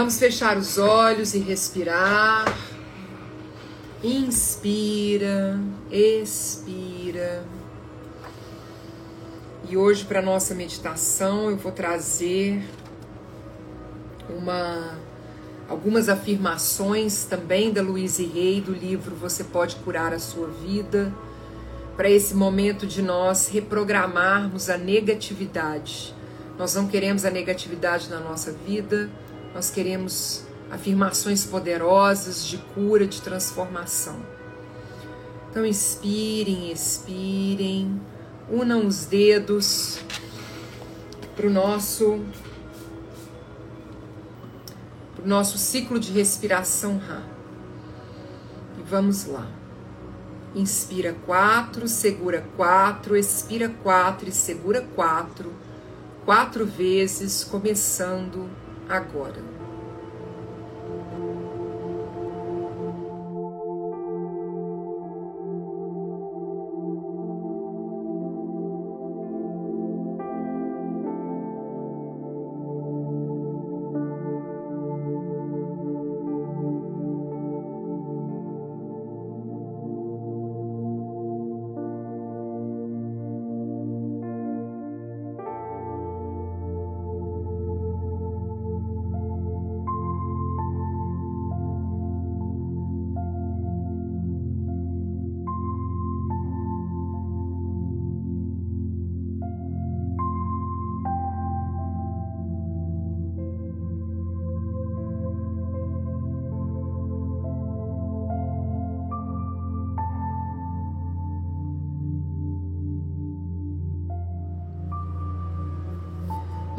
Vamos fechar os olhos e respirar. Inspira, expira. E hoje, para nossa meditação, eu vou trazer uma, algumas afirmações também da Louise Rey, do livro Você Pode Curar a Sua Vida, para esse momento de nós reprogramarmos a negatividade. Nós não queremos a negatividade na nossa vida nós queremos afirmações poderosas de cura, de transformação. Então inspirem, expirem, unam os dedos para o nosso nosso ciclo de respiração Rá. E vamos lá. Inspira quatro, segura quatro, expira quatro e segura quatro, quatro vezes, começando agora.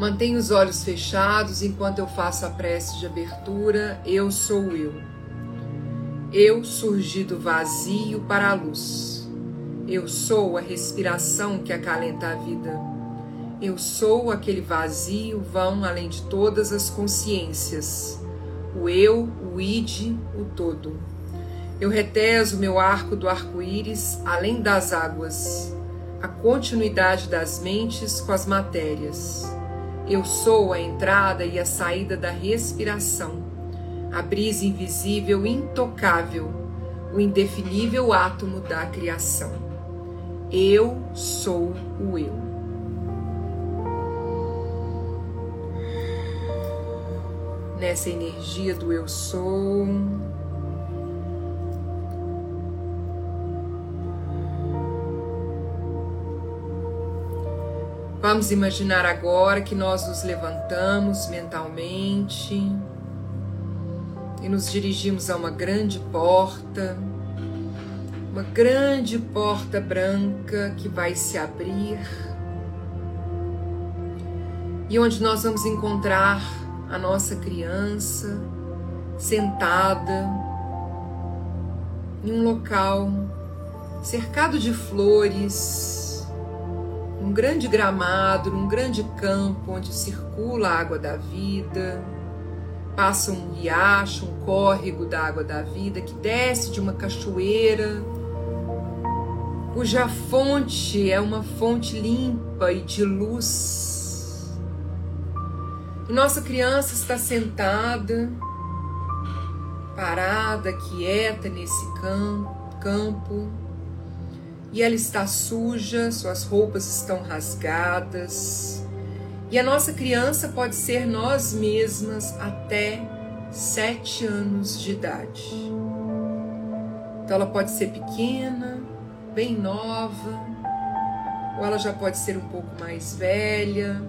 Mantenha os olhos fechados enquanto eu faço a prece de abertura. Eu sou eu. Eu surgi do vazio para a luz. Eu sou a respiração que acalenta a vida. Eu sou aquele vazio vão além de todas as consciências. O eu, o id, o todo. Eu reteso meu arco do arco-íris além das águas, a continuidade das mentes com as matérias. Eu sou a entrada e a saída da respiração, a brisa invisível intocável, o indefinível átomo da criação. Eu sou o eu. Nessa energia do eu sou, Vamos imaginar agora que nós nos levantamos mentalmente e nos dirigimos a uma grande porta, uma grande porta branca que vai se abrir e onde nós vamos encontrar a nossa criança sentada em um local cercado de flores um grande gramado, um grande campo onde circula a água da vida, passa um riacho, um córrego da água da vida que desce de uma cachoeira cuja fonte é uma fonte limpa e de luz. E nossa criança está sentada, parada, quieta nesse campo, e ela está suja, suas roupas estão rasgadas. E a nossa criança pode ser nós mesmas até sete anos de idade. Então ela pode ser pequena, bem nova, ou ela já pode ser um pouco mais velha.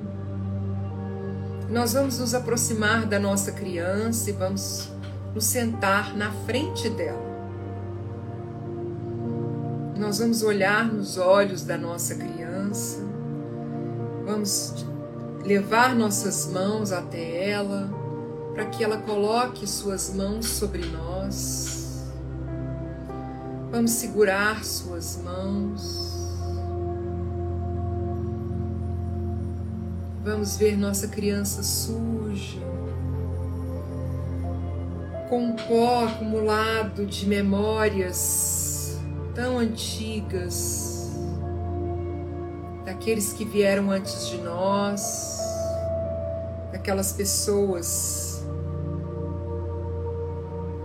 Nós vamos nos aproximar da nossa criança e vamos nos sentar na frente dela. Nós vamos olhar nos olhos da nossa criança, vamos levar nossas mãos até ela, para que ela coloque suas mãos sobre nós. Vamos segurar suas mãos. Vamos ver nossa criança suja, com um pó acumulado de memórias tão antigas, daqueles que vieram antes de nós, daquelas pessoas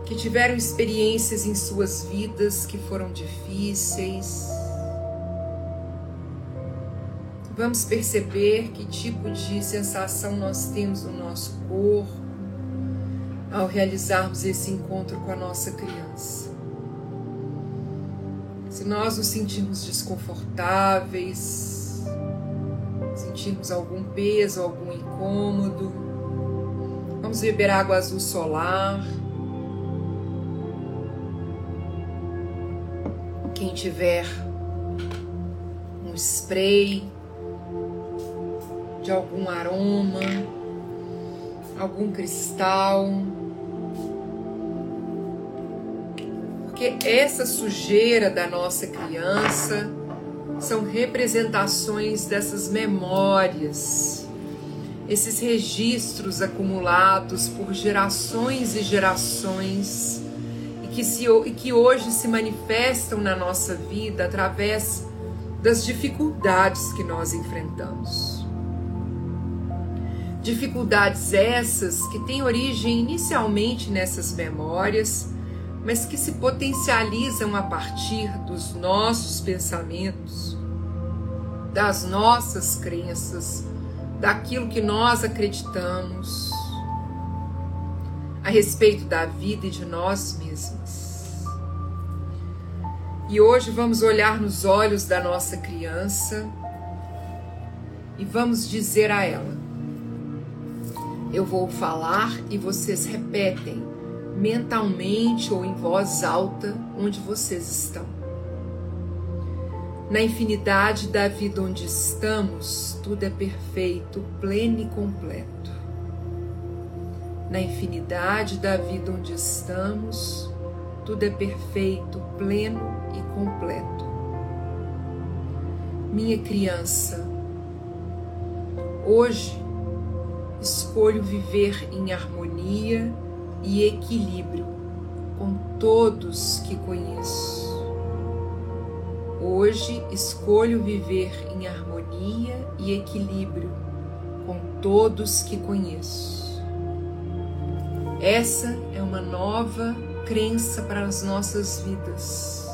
que tiveram experiências em suas vidas que foram difíceis. Vamos perceber que tipo de sensação nós temos no nosso corpo ao realizarmos esse encontro com a nossa criança. Nós nos sentirmos desconfortáveis, sentirmos algum peso, algum incômodo, vamos beber água azul solar. Quem tiver um spray de algum aroma, algum cristal, porque essa sujeira da nossa criança são representações dessas memórias, esses registros acumulados por gerações e gerações que, se, e que hoje se manifestam na nossa vida através das dificuldades que nós enfrentamos. Dificuldades essas que têm origem inicialmente nessas memórias, mas que se potencializam a partir dos nossos pensamentos, das nossas crenças, daquilo que nós acreditamos a respeito da vida e de nós mesmos. E hoje vamos olhar nos olhos da nossa criança e vamos dizer a ela: Eu vou falar e vocês repetem mentalmente ou em voz alta onde vocês estão. Na infinidade da vida onde estamos, tudo é perfeito, pleno e completo na infinidade da vida onde estamos, tudo é perfeito, pleno e completo. Minha criança, hoje escolho viver em harmonia e equilíbrio com todos que conheço. Hoje escolho viver em harmonia e equilíbrio com todos que conheço. Essa é uma nova crença para as nossas vidas.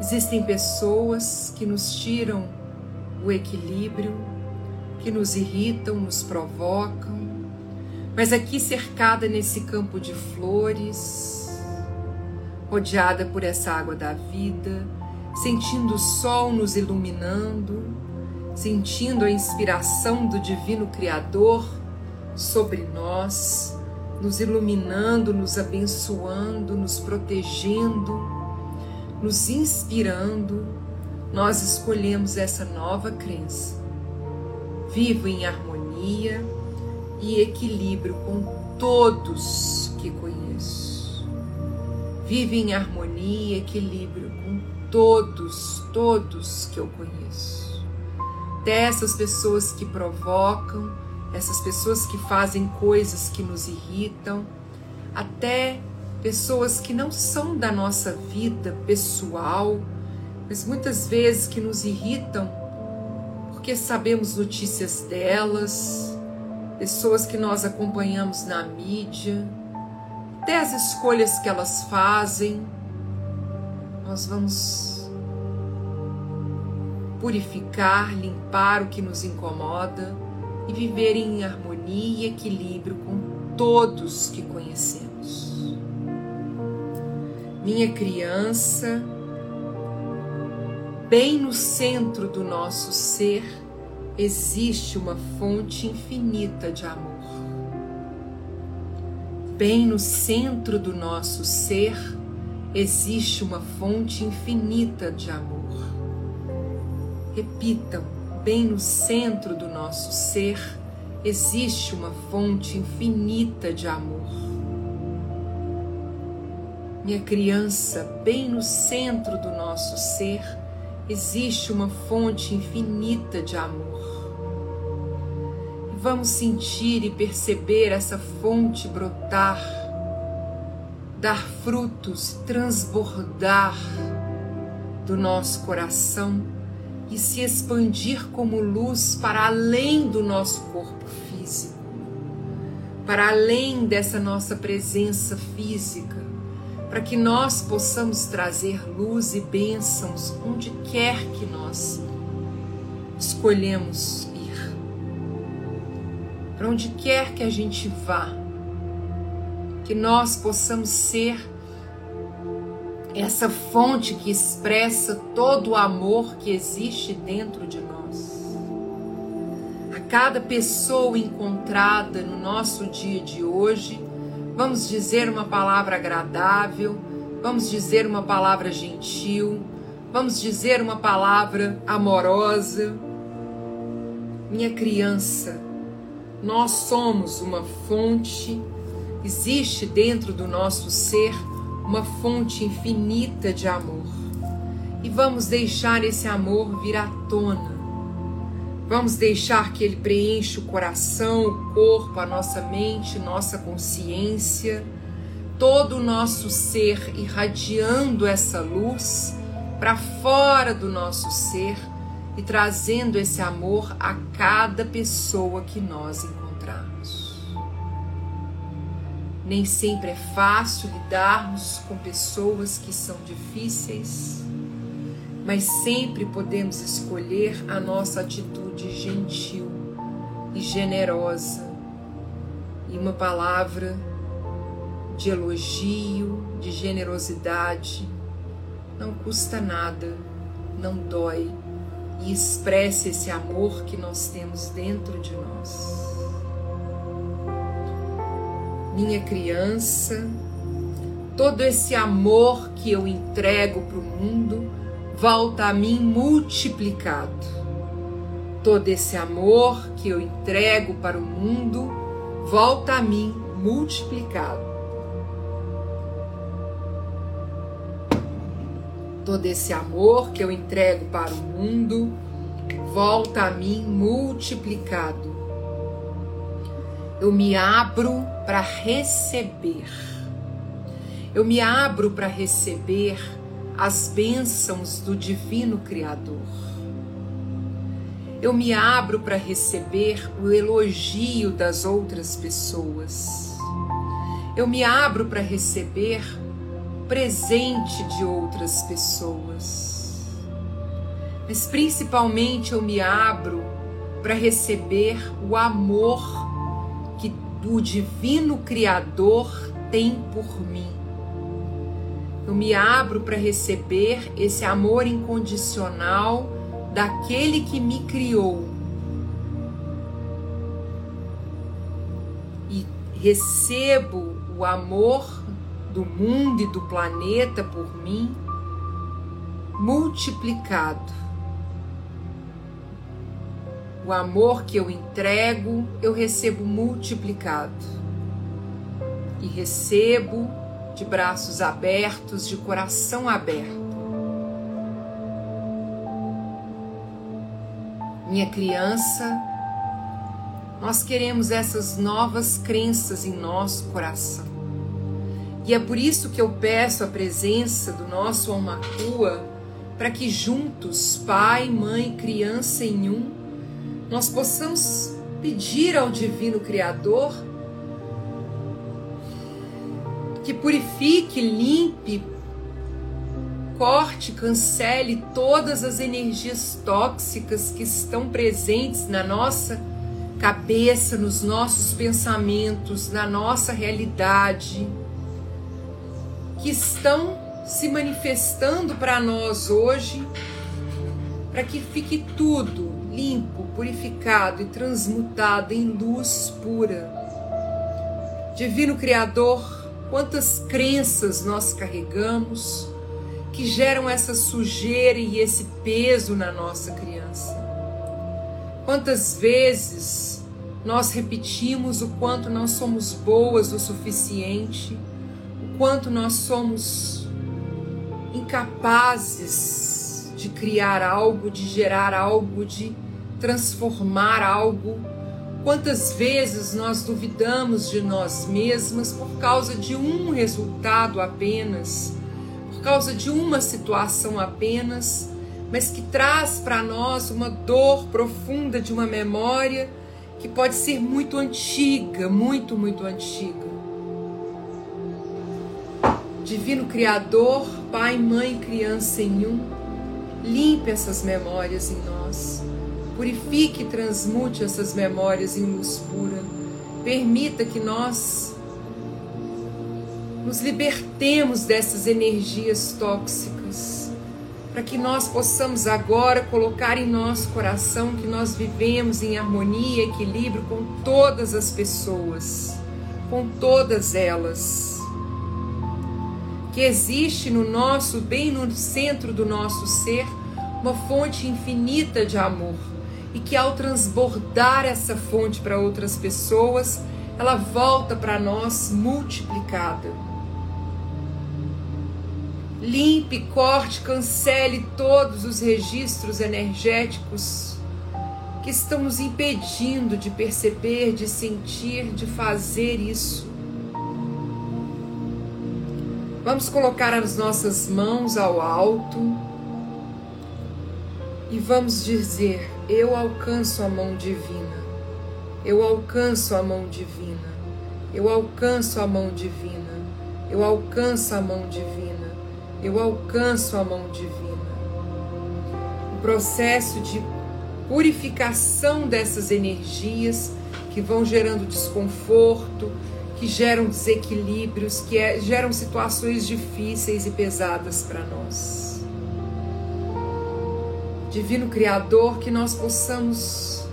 Existem pessoas que nos tiram o equilíbrio, que nos irritam, nos provocam, mas aqui cercada nesse campo de flores, rodeada por essa água da vida, sentindo o sol nos iluminando, sentindo a inspiração do Divino Criador sobre nós nos iluminando, nos abençoando, nos protegendo, nos inspirando, nós escolhemos essa nova crença. Vivo em harmonia e equilíbrio com todos que conheço. Vivo em harmonia e equilíbrio com todos, todos que eu conheço. Dessas pessoas que provocam, essas pessoas que fazem coisas que nos irritam, até pessoas que não são da nossa vida pessoal, mas muitas vezes que nos irritam porque sabemos notícias delas, pessoas que nós acompanhamos na mídia, até as escolhas que elas fazem. Nós vamos purificar, limpar o que nos incomoda e viver em harmonia e equilíbrio com todos que conhecemos. Minha criança, bem no centro do nosso ser, existe uma fonte infinita de amor. Bem no centro do nosso ser existe uma fonte infinita de amor. Repitam, bem no centro do nosso ser existe uma fonte infinita de amor. Minha criança, bem no centro do nosso ser existe uma fonte infinita de amor. Vamos sentir e perceber essa fonte brotar, dar frutos, transbordar do nosso coração e se expandir como luz para além do nosso corpo físico, para além dessa nossa presença física para que nós possamos trazer luz e bênçãos onde quer que nós escolhemos. Para onde quer que a gente vá, que nós possamos ser essa fonte que expressa todo o amor que existe dentro de nós. A cada pessoa encontrada no nosso dia de hoje, Vamos dizer uma palavra agradável, vamos dizer uma palavra gentil, vamos dizer uma palavra amorosa. Minha criança, nós somos uma fonte, existe dentro do nosso ser uma fonte infinita de amor. E vamos deixar esse amor vir à tona Vamos deixar que ele preencha o coração, o corpo, a nossa mente, nossa consciência, todo o nosso ser irradiando essa luz para fora do nosso ser e trazendo esse amor a cada pessoa que nós encontrarmos. Nem sempre é fácil lidarmos com pessoas que são difíceis mas sempre podemos escolher a nossa atitude gentil e generosa e uma palavra de elogio, de generosidade. Não custa nada, não dói e expresse esse amor que nós temos dentro de nós. Minha criança, todo esse amor que eu entrego para o mundo volta a mim multiplicado. Todo esse amor que eu entrego para o mundo volta a mim multiplicado. Todo esse amor que eu entrego para o mundo volta a mim multiplicado. Eu me abro para receber. Eu me abro para receber as bênçãos do Divino Criador. Eu me abro para receber o elogio das outras pessoas. Eu me abro para receber presente de outras pessoas. Mas principalmente eu me abro para receber o amor que o Divino Criador tem por mim eu me abro para receber esse amor incondicional daquele que me criou. E recebo o amor do mundo e do planeta por mim multiplicado. O amor que eu entrego, eu recebo multiplicado. E recebo de braços abertos, de coração aberto. Minha criança, nós queremos essas novas crenças em nosso coração. E é por isso que eu peço a presença do nosso Alma para que juntos, pai, mãe, criança em um, nós possamos pedir ao Divino Criador que purifique, limpe, corte, cancele todas as energias tóxicas que estão presentes na nossa cabeça, nos nossos pensamentos, na nossa realidade, que estão se manifestando para nós hoje, para que fique tudo limpo, purificado e transmutado em luz pura. Divino Criador, quantas crenças nós carregamos que geram essa sujeira e esse peso na nossa criança. Quantas vezes nós repetimos o quanto nós somos boas o suficiente, quanto nós somos incapazes de criar algo, de gerar algo, de transformar algo Quantas vezes nós duvidamos de nós mesmas por causa de um resultado apenas, por causa de uma situação apenas, mas que traz para nós uma dor profunda de uma memória que pode ser muito antiga, muito, muito antiga. Divino Criador, Pai, Mãe, Criança em um, limpe essas memórias em nós Purifique e transmute essas memórias em luz pura. Permita que nós nos libertemos dessas energias tóxicas, para que nós possamos agora colocar em nosso coração que nós vivemos em harmonia e equilíbrio com todas as pessoas, com todas elas. Que existe no nosso, bem no centro do nosso ser, uma fonte infinita de amor e que ao transbordar essa fonte para outras pessoas, ela volta para nós multiplicada. Limpe, corte, cancele todos os registros energéticos que estão nos impedindo de perceber, de sentir, de fazer isso. Vamos colocar as nossas mãos ao alto e vamos dizer: Eu alcanço a mão divina, eu alcanço a mão divina, eu alcanço a mão divina, eu alcanço a mão divina, eu alcanço a mão divina. O processo de purificação dessas energias que vão gerando desconforto, que geram desequilíbrios, que é, geram situações difíceis e pesadas para nós. Divino Criador, que nós possamos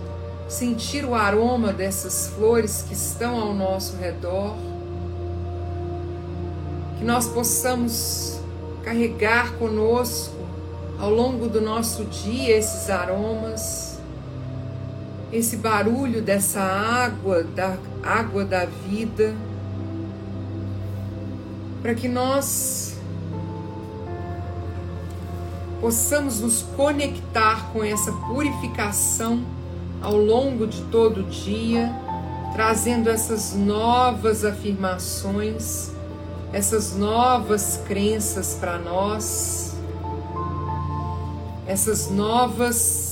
sentir o aroma dessas flores que estão ao nosso redor, que nós possamos carregar conosco ao longo do nosso dia esses aromas, esse barulho dessa água, da água da vida, para que nós possamos nos conectar com essa purificação ao longo de todo o dia, trazendo essas novas afirmações, essas novas crenças para nós, essas novas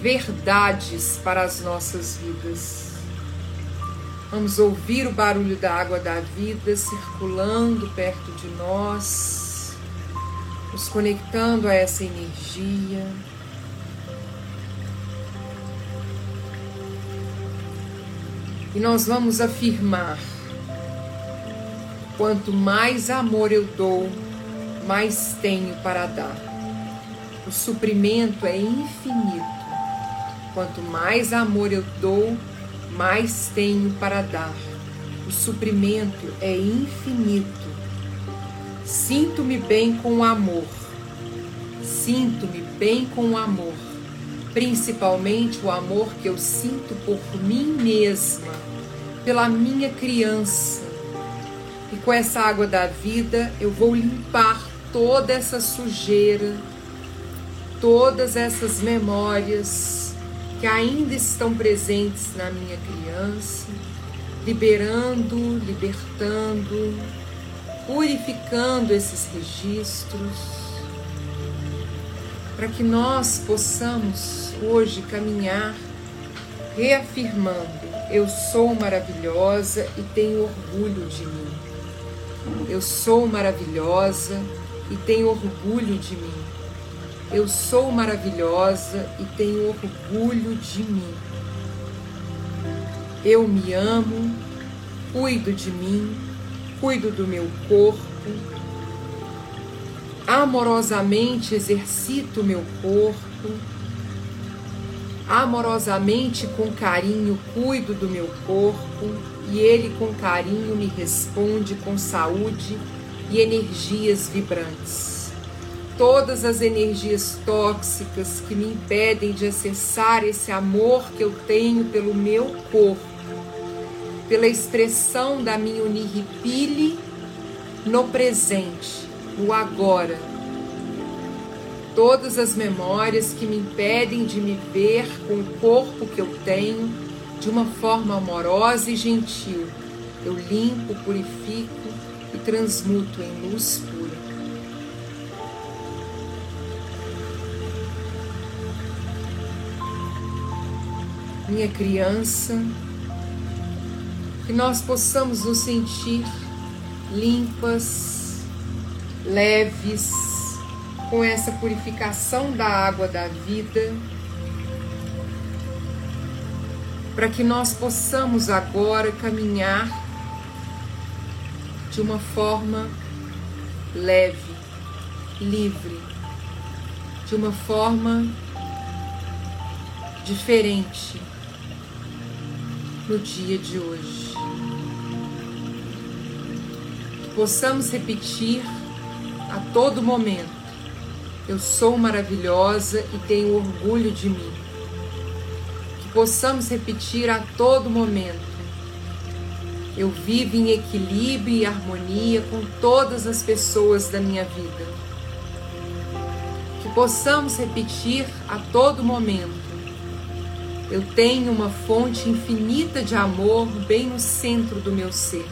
verdades para as nossas vidas. Vamos ouvir o barulho da água da vida circulando perto de nós, nos conectando a essa energia. E nós vamos afirmar: quanto mais amor eu dou, mais tenho para dar. O suprimento é infinito. Quanto mais amor eu dou, mais tenho para dar. O suprimento é infinito. Sinto-me bem com o amor. Sinto-me bem com o amor, principalmente o amor que eu sinto por mim mesma, pela minha criança. E com essa água da vida eu vou limpar toda essa sujeira, todas essas memórias que ainda estão presentes na minha criança, liberando, libertando, purificando esses registros, para que nós possamos hoje caminhar reafirmando: eu sou maravilhosa e tenho orgulho de mim. Eu sou maravilhosa e tenho orgulho de mim. Eu sou maravilhosa e tenho orgulho de mim. Eu me amo, cuido de mim, cuido do meu corpo, amorosamente exercito meu corpo, amorosamente com carinho cuido do meu corpo e ele com carinho me responde com saúde e energias vibrantes. Todas as energias tóxicas que me impedem de acessar esse amor que eu tenho pelo meu corpo, pela expressão da minha uniripile no presente, no agora. Todas as memórias que me impedem de me ver com o corpo que eu tenho de uma forma amorosa e gentil, eu limpo, purifico e transmuto em luz pura. Minha criança, que nós possamos nos sentir limpas, leves, com essa purificação da água da vida, para que nós possamos agora caminhar de uma forma leve, livre, de uma forma diferente no dia de hoje. Que possamos repetir a todo momento: Eu sou maravilhosa e tenho orgulho de mim. Que possamos repetir a todo momento: eu vivo em equilíbrio e harmonia com todas as pessoas da minha vida. Que possamos repetir a todo momento. Eu tenho uma fonte infinita de amor bem no centro do meu ser.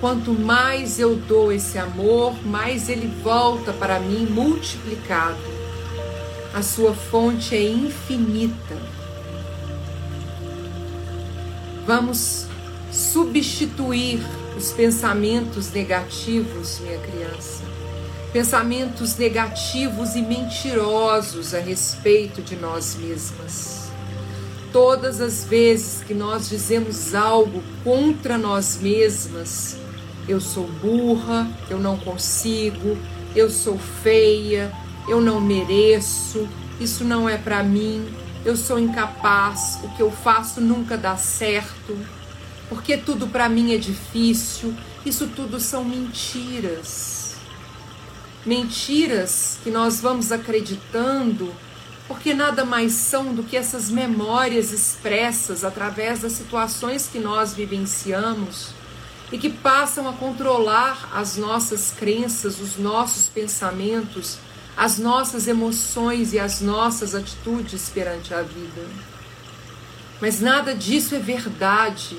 Quanto mais eu dou esse amor, mais ele volta para mim multiplicado. A sua fonte é infinita. Vamos substituir os pensamentos negativos, minha criança. Pensamentos negativos e mentirosos a respeito de nós mesmas. Todas as vezes que nós dizemos algo contra nós mesmas, eu sou burra, eu não consigo, eu sou feia, eu não mereço, isso não é para mim, eu sou incapaz, o que eu faço nunca dá certo porque tudo para mim é difícil. Isso tudo são mentiras. Mentiras que nós vamos acreditando, porque nada mais são do que essas memórias expressas através das situações que nós vivenciamos e que passam a controlar as nossas crenças, os nossos pensamentos, as nossas emoções e as nossas atitudes perante a vida. Mas nada disso é verdade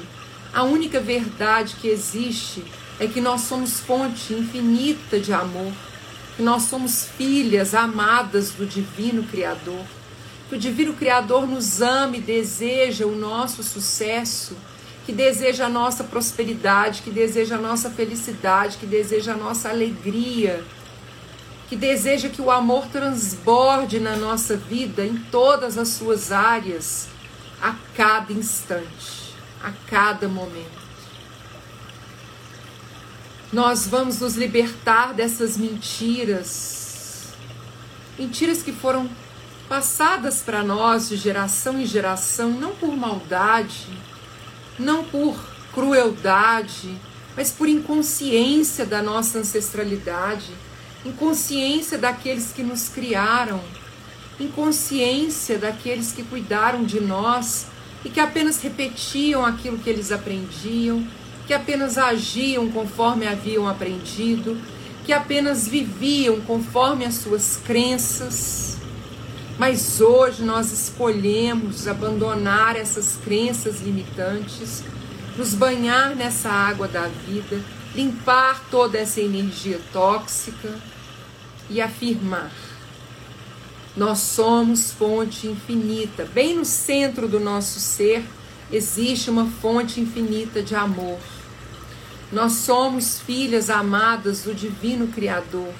a única verdade que existe é que nós somos fonte infinita de amor, que nós somos filhas amadas do Divino Criador, que o Divino Criador nos ama e deseja o nosso sucesso, que deseja a nossa prosperidade, que deseja a nossa felicidade, que deseja a nossa alegria, que deseja que o amor transborde na nossa vida em todas as suas áreas, a cada instante a cada momento. Nós vamos nos libertar dessas mentiras, mentiras que foram passadas para nós de geração em geração, não por maldade, não por crueldade, mas por inconsciência da nossa ancestralidade, inconsciência daqueles que nos criaram, inconsciência daqueles que cuidaram de nós e que apenas repetiam aquilo que eles aprendiam, que apenas agiam conforme haviam aprendido, que apenas viviam conforme as suas crenças. Mas hoje nós escolhemos abandonar essas crenças limitantes, nos banhar nessa água da vida, limpar toda essa energia tóxica e afirmar: nós somos fonte infinita. Bem no centro do nosso ser existe uma fonte infinita de amor. Nós somos filhas amadas do Divino Criador.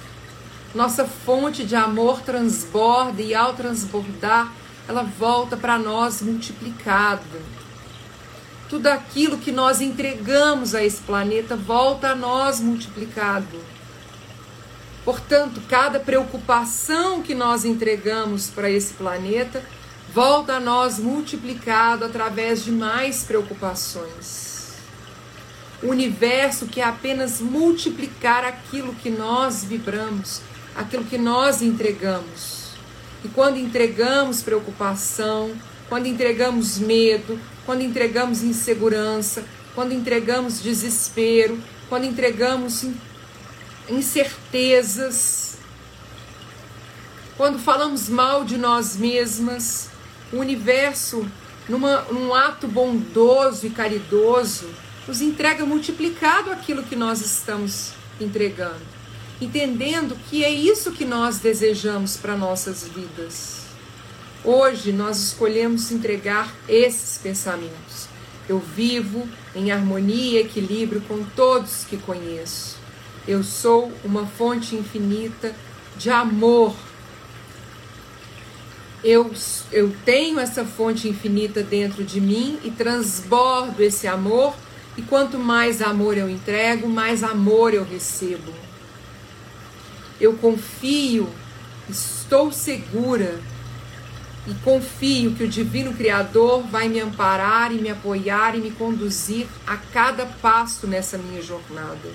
Nossa fonte de amor transborda e ao transbordar, ela volta para nós multiplicada. Tudo aquilo que nós entregamos a esse planeta volta a nós multiplicado. Portanto, cada preocupação que nós entregamos para esse planeta volta a nós multiplicado através de mais preocupações. O universo que é apenas multiplicar aquilo que nós vibramos, aquilo que nós entregamos. E quando entregamos preocupação, quando entregamos medo, quando entregamos insegurança, quando entregamos desespero, quando entregamos incertezas, quando falamos mal de nós mesmas, o universo, numa, num ato bondoso e caridoso, nos entrega multiplicado aquilo que nós estamos entregando, entendendo que é isso que nós desejamos para nossas vidas. Hoje nós escolhemos entregar esses pensamentos. Eu vivo em harmonia e equilíbrio com todos que conheço. Eu sou uma fonte infinita de amor eu, eu tenho essa fonte infinita dentro de mim e transbordo esse amor, e quanto mais amor eu entrego, mais amor eu recebo. Eu confio, estou segura e confio que o Divino Criador vai me amparar e me apoiar e me conduzir a cada passo nessa minha jornada.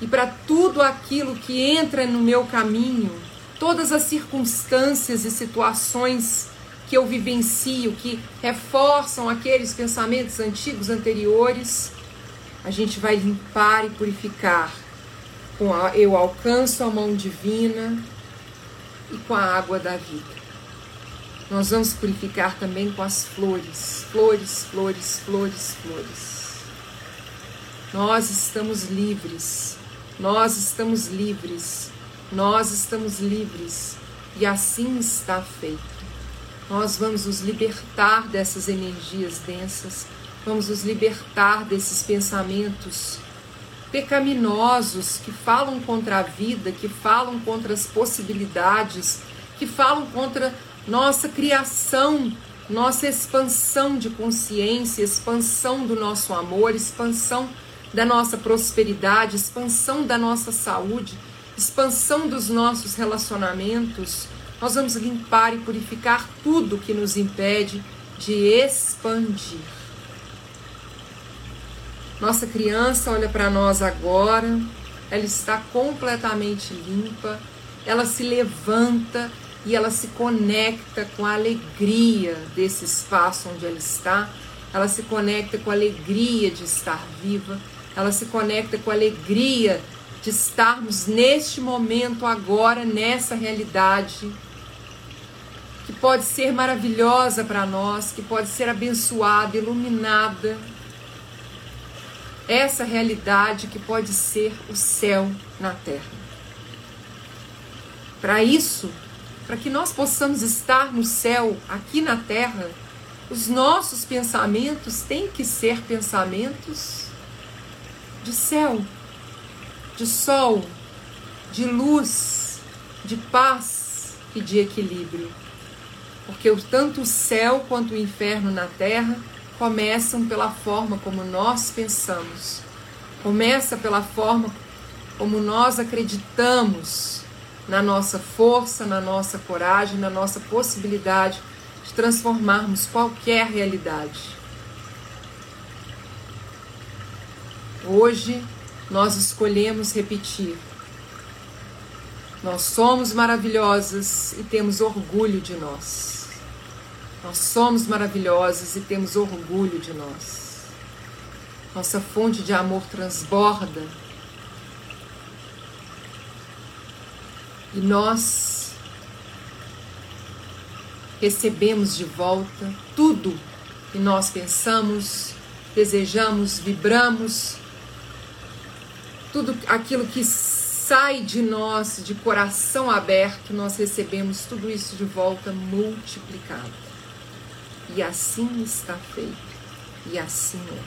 E para tudo aquilo que entra no meu caminho, todas as circunstâncias e situações que eu vivencio, que reforçam aqueles pensamentos antigos anteriores, a gente vai limpar e purificar. Com a, eu alcanço a mão divina e com a água da vida. Nós vamos purificar também com as flores, flores, flores, flores, flores. Nós estamos livres, nós estamos livres nós estamos livres e assim está feito. Nós vamos nos libertar dessas energias densas, vamos nos libertar desses pensamentos pecaminosos que falam contra a vida, que falam contra as possibilidades, que falam contra nossa criação, nossa expansão de consciência, expansão do nosso amor, expansão da nossa prosperidade, expansão da nossa saúde expansão dos nossos relacionamentos, nós vamos limpar e purificar tudo que nos impede de expandir. Nossa criança olha para nós agora, ela está completamente limpa, ela se levanta e ela se conecta com a alegria desse espaço onde ela está, ela se conecta com a alegria de estar viva, ela se conecta com a alegria de estarmos neste momento, agora, nessa realidade, que pode ser maravilhosa para nós, que pode ser abençoada, iluminada. Essa realidade que pode ser o céu na terra. Para isso, para que nós possamos estar no céu, aqui na terra, os nossos pensamentos têm que ser pensamentos de céu de sol, de luz, de paz e de equilíbrio. Porque tanto o céu quanto o inferno na terra começam pela forma como nós pensamos, começa pela forma como nós acreditamos na nossa força, na nossa coragem, na nossa possibilidade de transformarmos qualquer realidade. Hoje nós escolhemos repetir. Nós somos maravilhosas e temos orgulho de nós. Nós somos maravilhosas e temos orgulho de nós. Nossa fonte de amor transborda. E nós recebemos de volta tudo que nós pensamos, desejamos, vibramos, tudo aquilo que sai de nós, de coração aberto, nós recebemos tudo isso de volta multiplicado. E assim está feito, e assim é.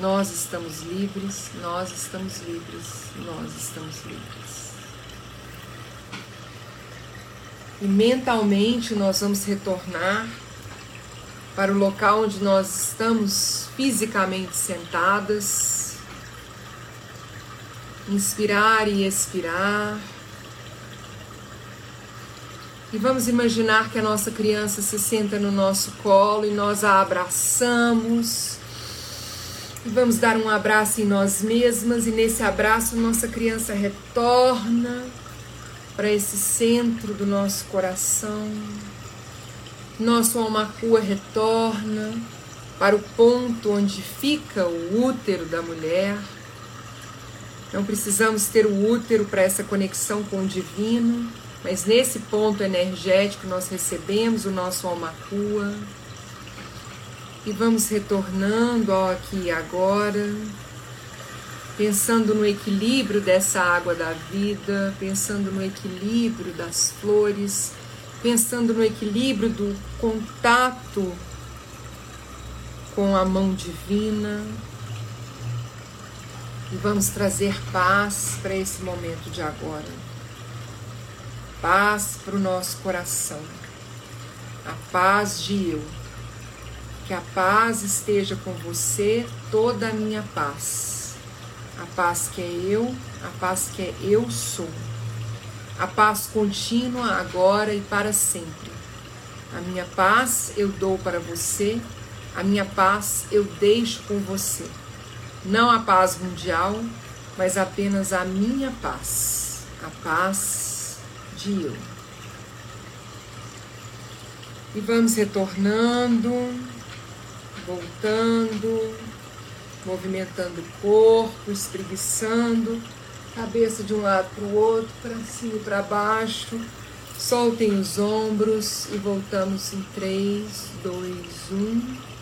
Nós estamos livres, nós estamos livres, nós estamos livres. E mentalmente nós vamos retornar para o local onde nós estamos fisicamente sentadas. Inspirar e expirar. E vamos imaginar que a nossa criança se senta no nosso colo e nós a abraçamos e vamos dar um abraço em nós mesmas, e nesse abraço, nossa criança retorna para esse centro do nosso coração. Nosso almacua retorna para o ponto onde fica o útero da mulher. Não precisamos ter o útero para essa conexão com o divino, mas nesse ponto energético nós recebemos o nosso almacua e vamos retornando ao aqui e agora, pensando no equilíbrio dessa água da vida, pensando no equilíbrio das flores, pensando no equilíbrio do contato com a mão divina. E vamos trazer paz para esse momento de agora. Paz para o nosso coração. A paz de eu que a paz esteja com você, toda a minha paz. A paz que é eu, a paz que é eu sou. A paz contínua agora e para sempre. A minha paz eu dou para você, a minha paz eu deixo com você. Não a paz mundial, mas apenas a minha paz, a paz de eu. E vamos retornando voltando, movimentando o corpo, espreguiçando, cabeça de um lado para o outro, para cima e para baixo. Soltem os ombros e voltamos em 3, 2, 1.